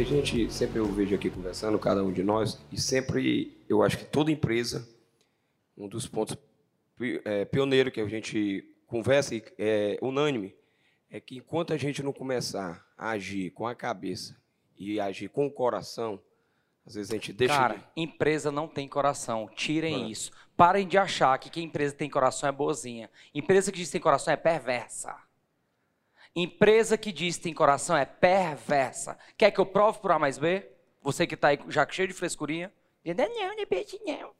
gente sempre eu vejo aqui conversando, cada um de nós, e sempre eu acho que toda empresa, um dos pontos é, pioneiro que a gente conversa e é unânime, é que enquanto a gente não começar a agir com a cabeça e agir com o coração, às vezes a gente deixa. Cara, de... empresa não tem coração. Tirem isso. Parem de achar que quem empresa tem coração é boazinha. Empresa que diz que tem coração é perversa. Empresa que diz que tem coração é perversa. Quer que eu prove por A mais B? Você que está aí já cheio de frescurinha. Não, não, não, não.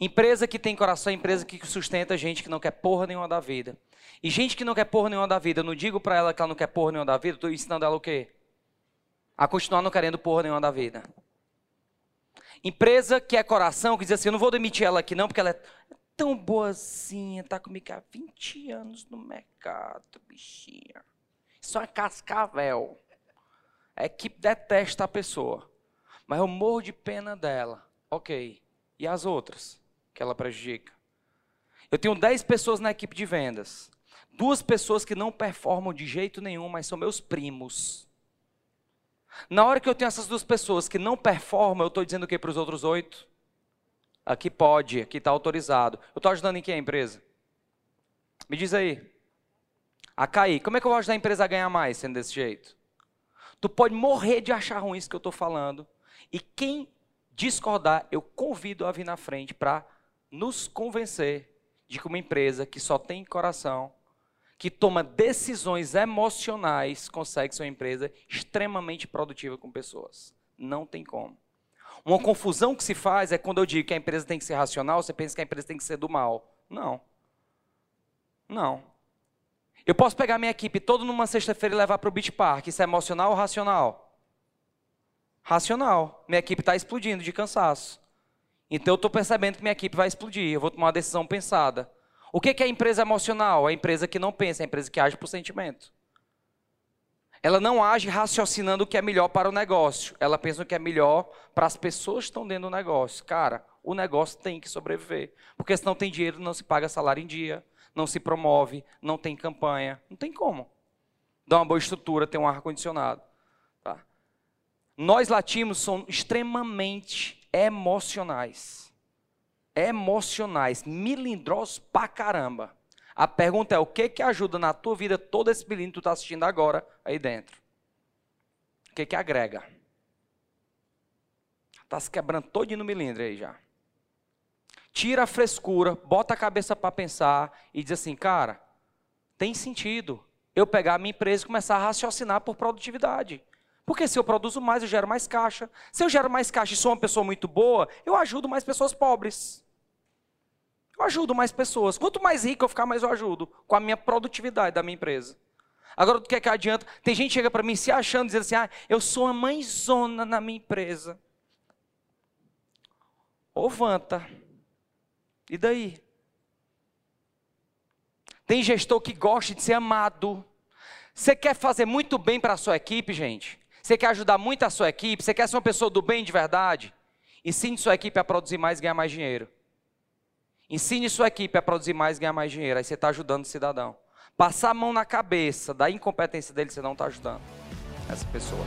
Empresa que tem coração é empresa que sustenta gente que não quer porra nenhuma da vida. E gente que não quer porra nenhuma da vida, eu não digo para ela que ela não quer porra nenhuma da vida, estou ensinando ela o quê? A continuar não querendo porra nenhuma da vida. Empresa que é coração, que diz assim, eu não vou demitir ela aqui não, porque ela é tão boazinha, tá comigo há 20 anos no mercado, bichinha. Isso é cascavel. A equipe detesta a pessoa. Mas eu morro de pena dela. Ok. E as outras que ela prejudica? Eu tenho 10 pessoas na equipe de vendas. Duas pessoas que não performam de jeito nenhum, mas são meus primos. Na hora que eu tenho essas duas pessoas que não performam, eu estou dizendo o que para os outros oito? Aqui pode, aqui está autorizado. Eu estou ajudando em que a empresa? Me diz aí. A cair. Como é que eu vou ajudar a empresa a ganhar mais sendo desse jeito? Tu pode morrer de achar ruim isso que eu estou falando. E quem discordar, eu convido a vir na frente para nos convencer de que uma empresa que só tem coração, que toma decisões emocionais, consegue ser uma empresa extremamente produtiva com pessoas. Não tem como. Uma confusão que se faz é quando eu digo que a empresa tem que ser racional, você pensa que a empresa tem que ser do mal. Não. Não. Eu posso pegar minha equipe toda numa sexta-feira e levar para o Beach Park. Isso é emocional ou racional? racional. Minha equipe está explodindo de cansaço. Então eu estou percebendo que minha equipe vai explodir. Eu vou tomar uma decisão pensada. O que é a empresa emocional? A empresa que não pensa, a empresa que age por sentimento. Ela não age raciocinando o que é melhor para o negócio. Ela pensa o que é melhor para as pessoas que estão dentro do negócio. Cara, o negócio tem que sobreviver. Porque se não tem dinheiro, não se paga salário em dia, não se promove, não tem campanha. Não tem como. Dá uma boa estrutura, tem um ar-condicionado. Nós latinos somos extremamente emocionais. Emocionais, milindrosos pra caramba. A pergunta é: o que que ajuda na tua vida todo esse milindro que tu está assistindo agora aí dentro? O que que agrega? Está se quebrando todo no milindre aí já. Tira a frescura, bota a cabeça para pensar e diz assim, cara, tem sentido eu pegar a minha empresa e começar a raciocinar por produtividade. Porque se eu produzo mais, eu gero mais caixa. Se eu gero mais caixa e sou uma pessoa muito boa, eu ajudo mais pessoas pobres. Eu ajudo mais pessoas. Quanto mais rico eu ficar, mais eu ajudo. Com a minha produtividade da minha empresa. Agora, o que é que adianta? Tem gente que chega para mim se achando, dizendo assim, ah, eu sou a mãezona na minha empresa. Ô, Vanta. E daí? Tem gestor que gosta de ser amado. Você quer fazer muito bem para a sua equipe, gente? Você quer ajudar muito a sua equipe? Você quer ser uma pessoa do bem de verdade? Ensine sua equipe a produzir mais e ganhar mais dinheiro. Ensine sua equipe a produzir mais e ganhar mais dinheiro. Aí você está ajudando o cidadão. Passar a mão na cabeça da incompetência dele, você não está ajudando essa pessoa.